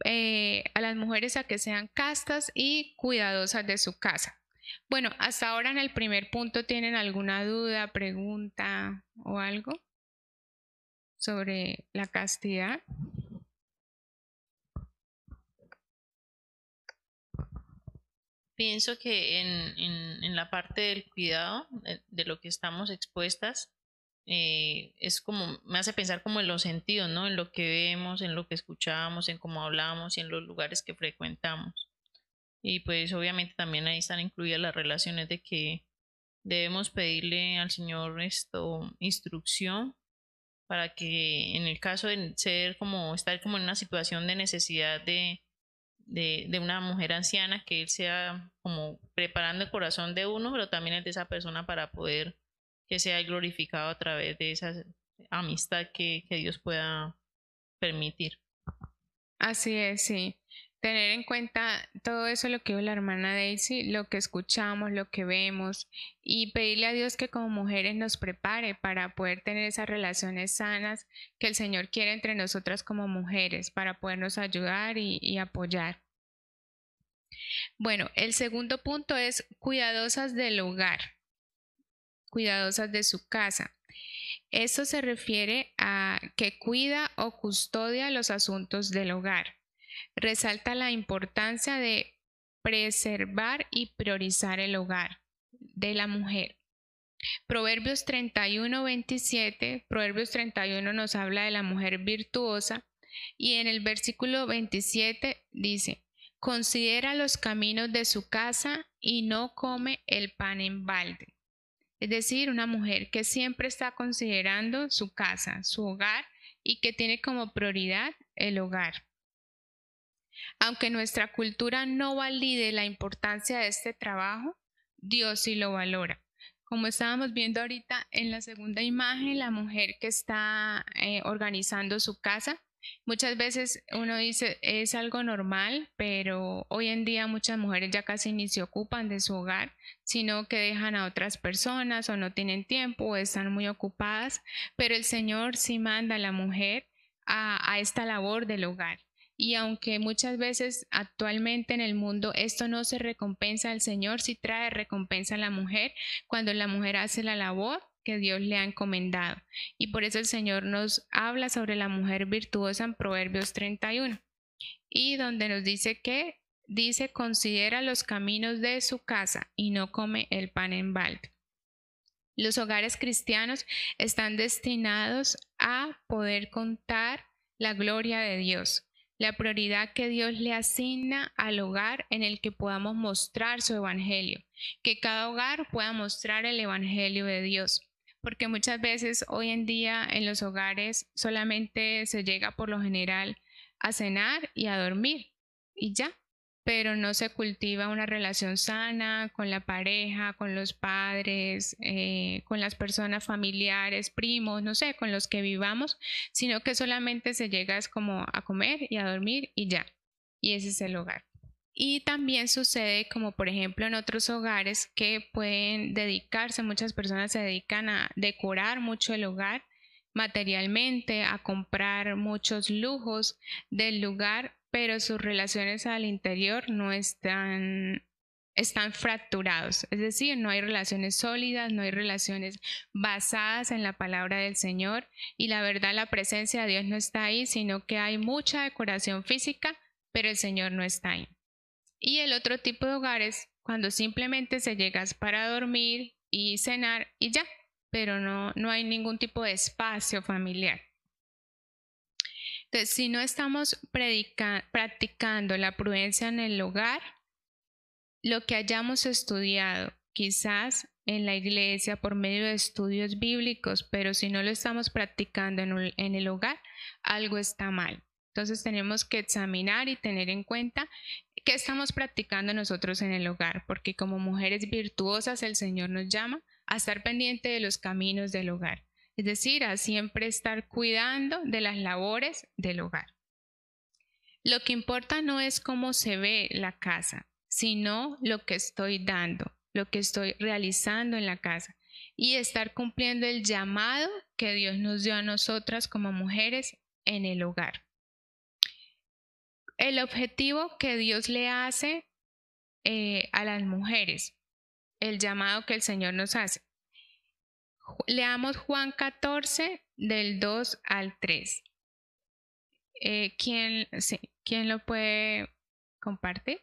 eh, a las mujeres a que sean castas y cuidadosas de su casa. Bueno, hasta ahora en el primer punto tienen alguna duda, pregunta o algo sobre la castidad. Pienso que en, la parte del cuidado de, de, lo que estamos expuestas, eh, es como, me hace pensar como en los sentidos, ¿no? En lo que vemos, en lo que escuchamos, en cómo hablamos y en los lugares que frecuentamos. Y pues obviamente también ahí están incluidas las relaciones de que debemos pedirle al Señor esto, instrucción para que en el caso de ser como, estar como en una situación de necesidad de, de, una mujer anciana, que Él sea como preparando el corazón de uno, pero también el de esa persona para poder que sea glorificado a través de esa amistad que, Dios pueda permitir. Así es, sí. Tener en cuenta todo eso, lo que dijo la hermana Daisy, lo que escuchamos, lo que vemos, y pedirle a Dios que como mujeres nos prepare para poder tener esas relaciones sanas que el Señor quiere entre nosotras como mujeres, para podernos ayudar y apoyar. Bueno, el segundo punto es cuidadosas del hogar cuidadosas de su casa. Esto se refiere a que cuida o custodia los asuntos del hogar. Resalta la importancia de preservar y priorizar el hogar de la mujer. Proverbios 31, 27, Proverbios 31 nos habla de la mujer virtuosa y en el versículo 27 dice, considera los caminos de su casa y no come el pan en balde es decir, una mujer que siempre está considerando su casa, su hogar y que tiene como prioridad el hogar. Aunque nuestra cultura no valide la importancia de este trabajo, Dios sí lo valora. Como estábamos viendo ahorita en la segunda imagen, la mujer que está eh, organizando su casa Muchas veces uno dice es algo normal, pero hoy en día muchas mujeres ya casi ni se ocupan de su hogar, sino que dejan a otras personas o no tienen tiempo o están muy ocupadas, pero el Señor sí manda a la mujer a, a esta labor del hogar. Y aunque muchas veces actualmente en el mundo esto no se recompensa al Señor, sí trae recompensa a la mujer cuando la mujer hace la labor que Dios le ha encomendado. Y por eso el Señor nos habla sobre la mujer virtuosa en Proverbios 31. Y donde nos dice que dice considera los caminos de su casa y no come el pan en balde. Los hogares cristianos están destinados a poder contar la gloria de Dios, la prioridad que Dios le asigna al hogar en el que podamos mostrar su evangelio, que cada hogar pueda mostrar el evangelio de Dios porque muchas veces hoy en día en los hogares solamente se llega por lo general a cenar y a dormir y ya, pero no se cultiva una relación sana con la pareja, con los padres, eh, con las personas familiares, primos, no sé, con los que vivamos, sino que solamente se llega es como a comer y a dormir y ya, y ese es el hogar. Y también sucede como por ejemplo en otros hogares que pueden dedicarse, muchas personas se dedican a decorar mucho el hogar materialmente, a comprar muchos lujos del lugar, pero sus relaciones al interior no están están fracturados, es decir, no hay relaciones sólidas, no hay relaciones basadas en la palabra del Señor y la verdad la presencia de Dios no está ahí, sino que hay mucha decoración física, pero el Señor no está ahí. Y el otro tipo de hogares, cuando simplemente se llegas para dormir y cenar y ya, pero no, no hay ningún tipo de espacio familiar. Entonces, si no estamos practicando la prudencia en el hogar, lo que hayamos estudiado, quizás en la iglesia por medio de estudios bíblicos, pero si no lo estamos practicando en el hogar, algo está mal. Entonces tenemos que examinar y tener en cuenta qué estamos practicando nosotros en el hogar, porque como mujeres virtuosas el Señor nos llama a estar pendiente de los caminos del hogar, es decir, a siempre estar cuidando de las labores del hogar. Lo que importa no es cómo se ve la casa, sino lo que estoy dando, lo que estoy realizando en la casa y estar cumpliendo el llamado que Dios nos dio a nosotras como mujeres en el hogar. El objetivo que Dios le hace eh, a las mujeres, el llamado que el Señor nos hace. Leamos Juan 14 del 2 al 3. Eh, ¿quién, ¿Quién lo puede compartir?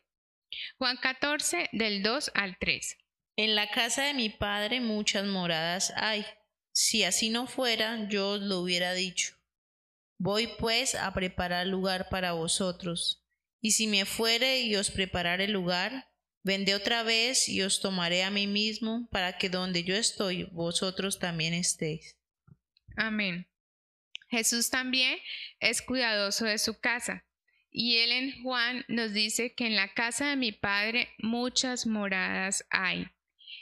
Juan 14 del 2 al 3. En la casa de mi padre muchas moradas hay. Si así no fuera, yo os lo hubiera dicho. Voy pues a preparar lugar para vosotros. Y si me fuere y os preparare lugar, vendré otra vez y os tomaré a mí mismo, para que donde yo estoy, vosotros también estéis. Amén. Jesús también es cuidadoso de su casa. Y él en Juan nos dice que en la casa de mi Padre muchas moradas hay.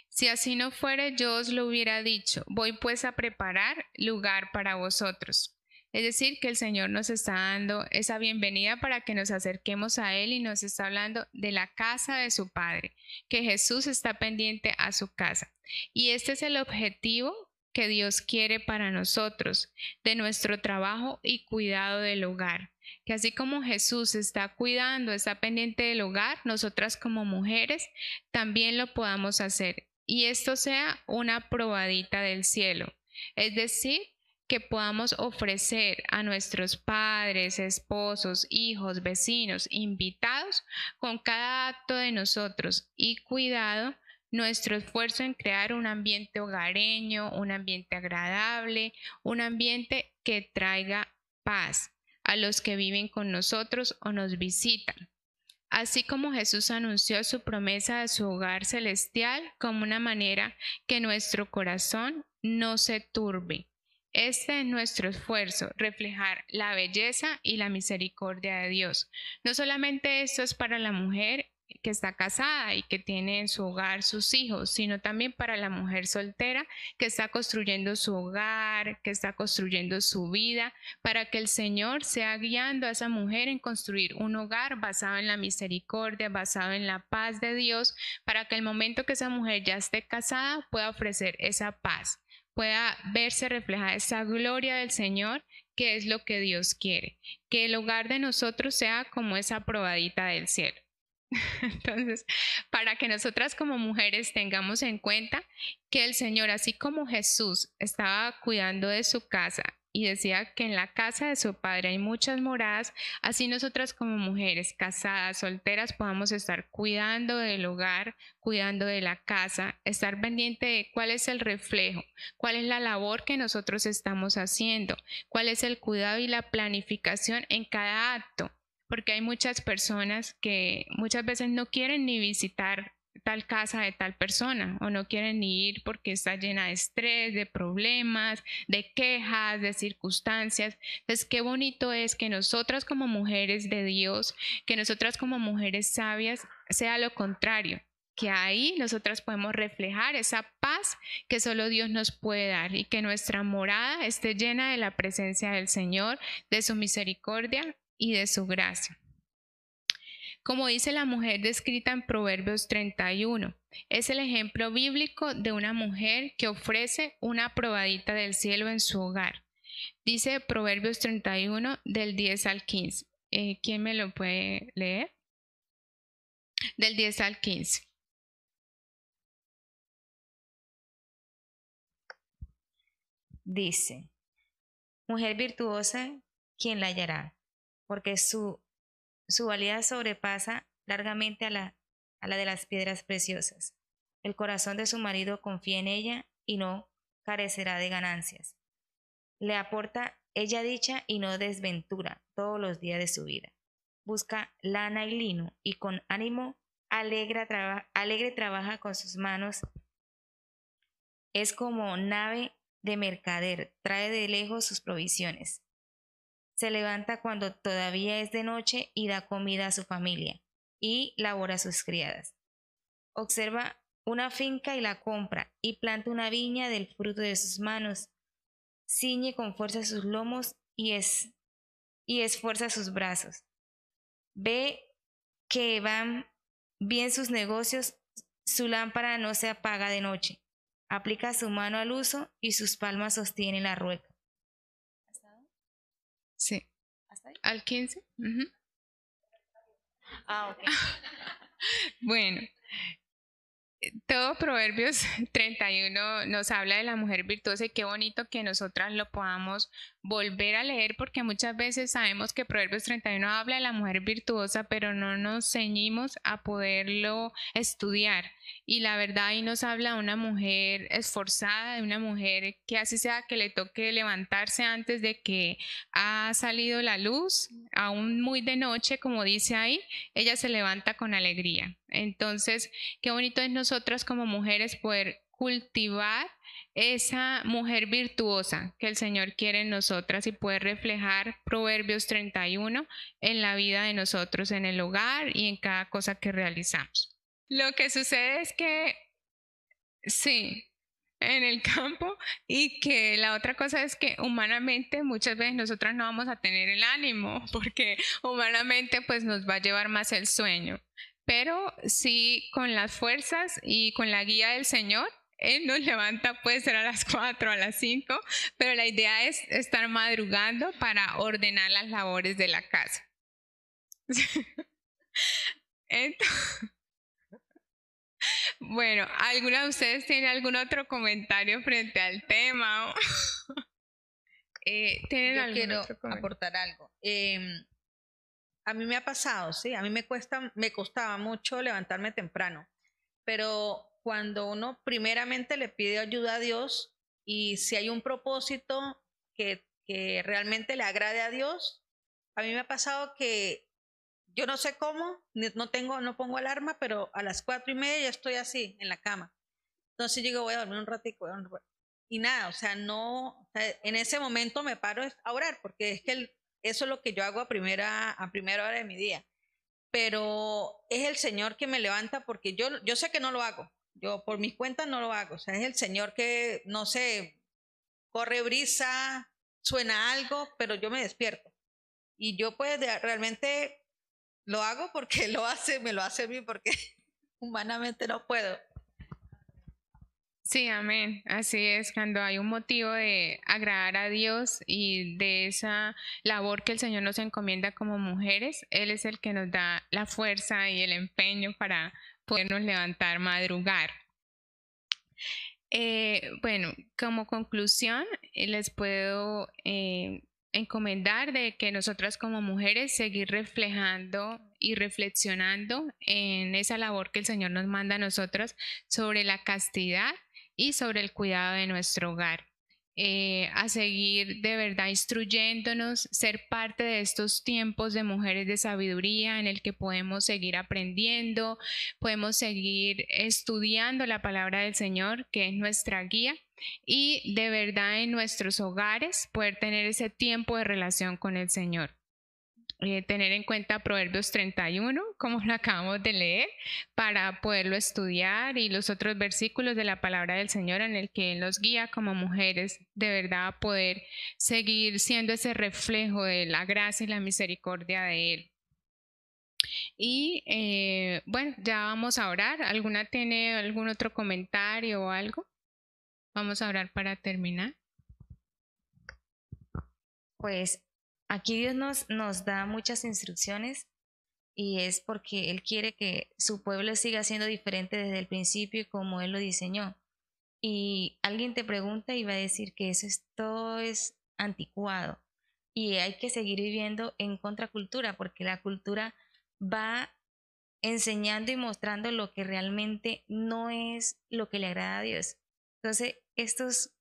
Si así no fuere, yo os lo hubiera dicho. Voy pues a preparar lugar para vosotros. Es decir, que el Señor nos está dando esa bienvenida para que nos acerquemos a Él y nos está hablando de la casa de su Padre, que Jesús está pendiente a su casa. Y este es el objetivo que Dios quiere para nosotros, de nuestro trabajo y cuidado del hogar. Que así como Jesús está cuidando, está pendiente del hogar, nosotras como mujeres también lo podamos hacer. Y esto sea una probadita del cielo. Es decir, que podamos ofrecer a nuestros padres, esposos, hijos, vecinos, invitados, con cada acto de nosotros y cuidado, nuestro esfuerzo en crear un ambiente hogareño, un ambiente agradable, un ambiente que traiga paz a los que viven con nosotros o nos visitan. Así como Jesús anunció su promesa de su hogar celestial como una manera que nuestro corazón no se turbe, este es nuestro esfuerzo, reflejar la belleza y la misericordia de Dios. No solamente esto es para la mujer que está casada y que tiene en su hogar sus hijos, sino también para la mujer soltera que está construyendo su hogar, que está construyendo su vida, para que el Señor sea guiando a esa mujer en construir un hogar basado en la misericordia, basado en la paz de Dios, para que el momento que esa mujer ya esté casada pueda ofrecer esa paz pueda verse reflejada esa gloria del Señor, que es lo que Dios quiere, que el hogar de nosotros sea como esa probadita del cielo. Entonces, para que nosotras como mujeres tengamos en cuenta que el Señor, así como Jesús estaba cuidando de su casa y decía que en la casa de su padre hay muchas moradas, así nosotras como mujeres casadas, solteras, podamos estar cuidando del hogar, cuidando de la casa, estar pendiente de cuál es el reflejo, cuál es la labor que nosotros estamos haciendo, cuál es el cuidado y la planificación en cada acto, porque hay muchas personas que muchas veces no quieren ni visitar tal casa de tal persona o no quieren ni ir porque está llena de estrés, de problemas, de quejas, de circunstancias. Entonces, qué bonito es que nosotras como mujeres de Dios, que nosotras como mujeres sabias, sea lo contrario, que ahí nosotras podemos reflejar esa paz que solo Dios nos puede dar y que nuestra morada esté llena de la presencia del Señor, de su misericordia y de su gracia como dice la mujer descrita en Proverbios 31. Es el ejemplo bíblico de una mujer que ofrece una probadita del cielo en su hogar. Dice Proverbios 31 del 10 al 15. Eh, ¿Quién me lo puede leer? Del 10 al 15. Dice, mujer virtuosa, ¿quién la hallará? Porque su su valía sobrepasa largamente a la, a la de las piedras preciosas. El corazón de su marido confía en ella y no carecerá de ganancias. Le aporta ella dicha y no desventura todos los días de su vida. Busca lana y lino y con ánimo alegre, alegre trabaja con sus manos. Es como nave de mercader, trae de lejos sus provisiones. Se levanta cuando todavía es de noche y da comida a su familia y labora a sus criadas. Observa una finca y la compra y planta una viña del fruto de sus manos. Ciñe con fuerza sus lomos y, es, y esfuerza sus brazos. Ve que van bien sus negocios, su lámpara no se apaga de noche. Aplica su mano al uso y sus palmas sostienen la rueca. Sí. ¿Hasta ahí? Al 15. ujú. Ah, ok. Bueno, todo Proverbios 31 nos habla de la mujer virtuosa y qué bonito que nosotras lo podamos volver a leer porque muchas veces sabemos que Proverbios 31 habla de la mujer virtuosa, pero no nos ceñimos a poderlo estudiar. Y la verdad ahí nos habla de una mujer esforzada, de una mujer que así sea que le toque levantarse antes de que ha salido la luz, aún muy de noche, como dice ahí, ella se levanta con alegría. Entonces, qué bonito es nosotras como mujeres poder cultivar esa mujer virtuosa que el Señor quiere en nosotras y poder reflejar Proverbios 31 en la vida de nosotros, en el hogar y en cada cosa que realizamos. Lo que sucede es que, sí, en el campo y que la otra cosa es que humanamente muchas veces nosotras no vamos a tener el ánimo porque humanamente pues nos va a llevar más el sueño. Pero sí con las fuerzas y con la guía del Señor, Él nos levanta, puede ser a las 4, a las 5, pero la idea es estar madrugando para ordenar las labores de la casa. Entonces, bueno, ¿alguna de ustedes tiene algún otro comentario frente al tema? Eh, ¿Tienen Yo algún quiero otro aportar algo. Em, a mí me ha pasado, sí, a mí me cuesta, me costaba mucho levantarme temprano, pero cuando uno primeramente le pide ayuda a Dios y si hay un propósito que, realmente le agrade a Dios, a mí me ha pasado que yo no sé cómo, no tengo, no pongo alarma, pero a las cuatro y media ya estoy así en la cama. Entonces yo digo, voy a dormir un ratico, y nada, o sea, no, en ese momento me paro a orar, porque es que el- eso es lo que yo hago a primera, a primera hora de mi día. Pero es el Señor que me levanta porque yo, yo sé que no lo hago. Yo por mis cuentas no lo hago. O sea, es el Señor que, no sé, corre brisa, suena algo, pero yo me despierto. Y yo pues realmente lo hago porque lo hace, me lo hace a mí porque humanamente no puedo. Sí, amén. Así es, cuando hay un motivo de agradar a Dios y de esa labor que el Señor nos encomienda como mujeres, Él es el que nos da la fuerza y el empeño para podernos levantar, madrugar. Eh, bueno, como conclusión, les puedo eh, encomendar de que nosotras como mujeres seguir reflejando y reflexionando en esa labor que el Señor nos manda a nosotras sobre la castidad y sobre el cuidado de nuestro hogar. Eh, a seguir de verdad instruyéndonos, ser parte de estos tiempos de mujeres de sabiduría en el que podemos seguir aprendiendo, podemos seguir estudiando la palabra del Señor, que es nuestra guía, y de verdad en nuestros hogares poder tener ese tiempo de relación con el Señor. Eh, tener en cuenta Proverbios 31, como lo acabamos de leer, para poderlo estudiar y los otros versículos de la palabra del Señor en el que Él nos guía como mujeres, de verdad a poder seguir siendo ese reflejo de la gracia y la misericordia de Él. Y eh, bueno, ya vamos a orar. ¿Alguna tiene algún otro comentario o algo? Vamos a orar para terminar. Pues aquí Dios nos, nos da muchas instrucciones y es porque Él quiere que su pueblo siga siendo diferente desde el principio y como Él lo diseñó. Y alguien te pregunta y va a decir que eso es, todo es anticuado y hay que seguir viviendo en contracultura porque la cultura va enseñando y mostrando lo que realmente no es lo que le agrada a Dios. Entonces, esto es,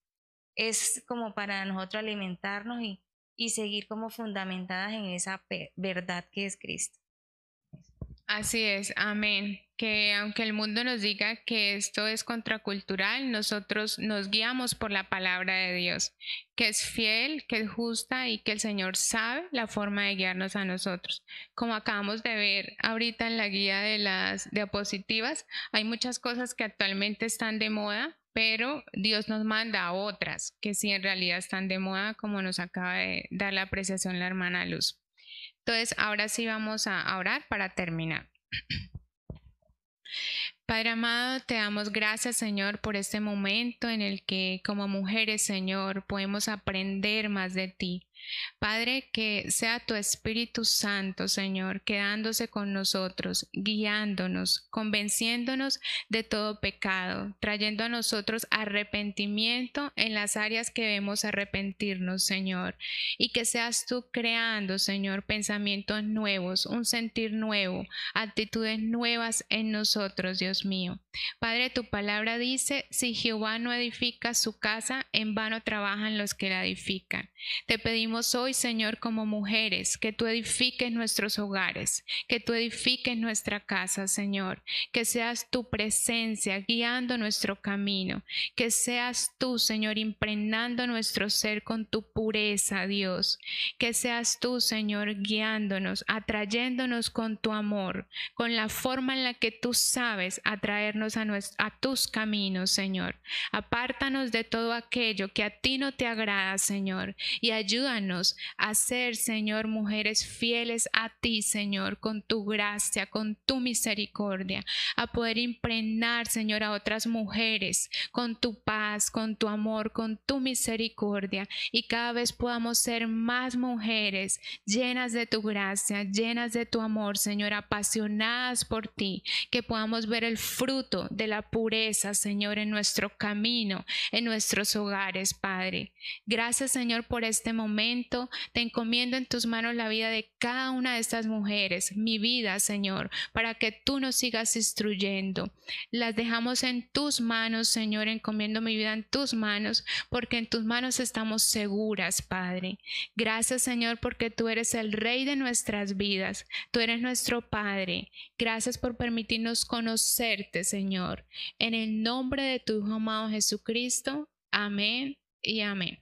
es como para nosotros alimentarnos y, y seguir como fundamentadas en esa verdad que es Cristo. Así es, amén. Que aunque el mundo nos diga que esto es contracultural, nosotros nos guiamos por la palabra de Dios, que es fiel, que es justa y que el Señor sabe la forma de guiarnos a nosotros. Como acabamos de ver ahorita en la guía de las diapositivas, hay muchas cosas que actualmente están de moda, pero Dios nos manda a otras que sí en realidad están de moda, como nos acaba de dar la apreciación la hermana Luz. Entonces, ahora sí vamos a orar para terminar. Padre amado, te damos gracias, Señor, por este momento en el que como mujeres, Señor, podemos aprender más de ti. Padre, que sea tu Espíritu Santo, Señor, quedándose con nosotros, guiándonos, convenciéndonos de todo pecado, trayendo a nosotros arrepentimiento en las áreas que debemos arrepentirnos, Señor. Y que seas tú creando, Señor, pensamientos nuevos, un sentir nuevo, actitudes nuevas en nosotros, Dios mío. Padre, tu palabra dice, si Jehová no edifica su casa, en vano trabajan los que la edifican. Te pedimos hoy, Señor, como mujeres, que tú edifiques nuestros hogares, que tú edifiques nuestra casa, Señor, que seas tu presencia guiando nuestro camino, que seas tú, Señor, impregnando nuestro ser con tu pureza, Dios, que seas tú, Señor, guiándonos, atrayéndonos con tu amor, con la forma en la que tú sabes atraernos a, a tus caminos, Señor. Apártanos de todo aquello que a ti no te agrada, Señor, y ayúdanos a ser, Señor, mujeres fieles a ti, Señor, con tu gracia, con tu misericordia, a poder impregnar, Señor, a otras mujeres con tu paz, con tu amor, con tu misericordia y cada vez podamos ser más mujeres llenas de tu gracia, llenas de tu amor, Señor, apasionadas por ti, que podamos ver el fruto de la pureza, Señor, en nuestro camino, en nuestros hogares, Padre. Gracias, Señor, por este momento te encomiendo en tus manos la vida de cada una de estas mujeres, mi vida, Señor, para que tú nos sigas instruyendo. Las dejamos en tus manos, Señor, encomiendo mi vida en tus manos, porque en tus manos estamos seguras, Padre. Gracias, Señor, porque tú eres el Rey de nuestras vidas, tú eres nuestro Padre. Gracias por permitirnos conocerte, Señor. En el nombre de tu Hijo amado Jesucristo. Amén y amén.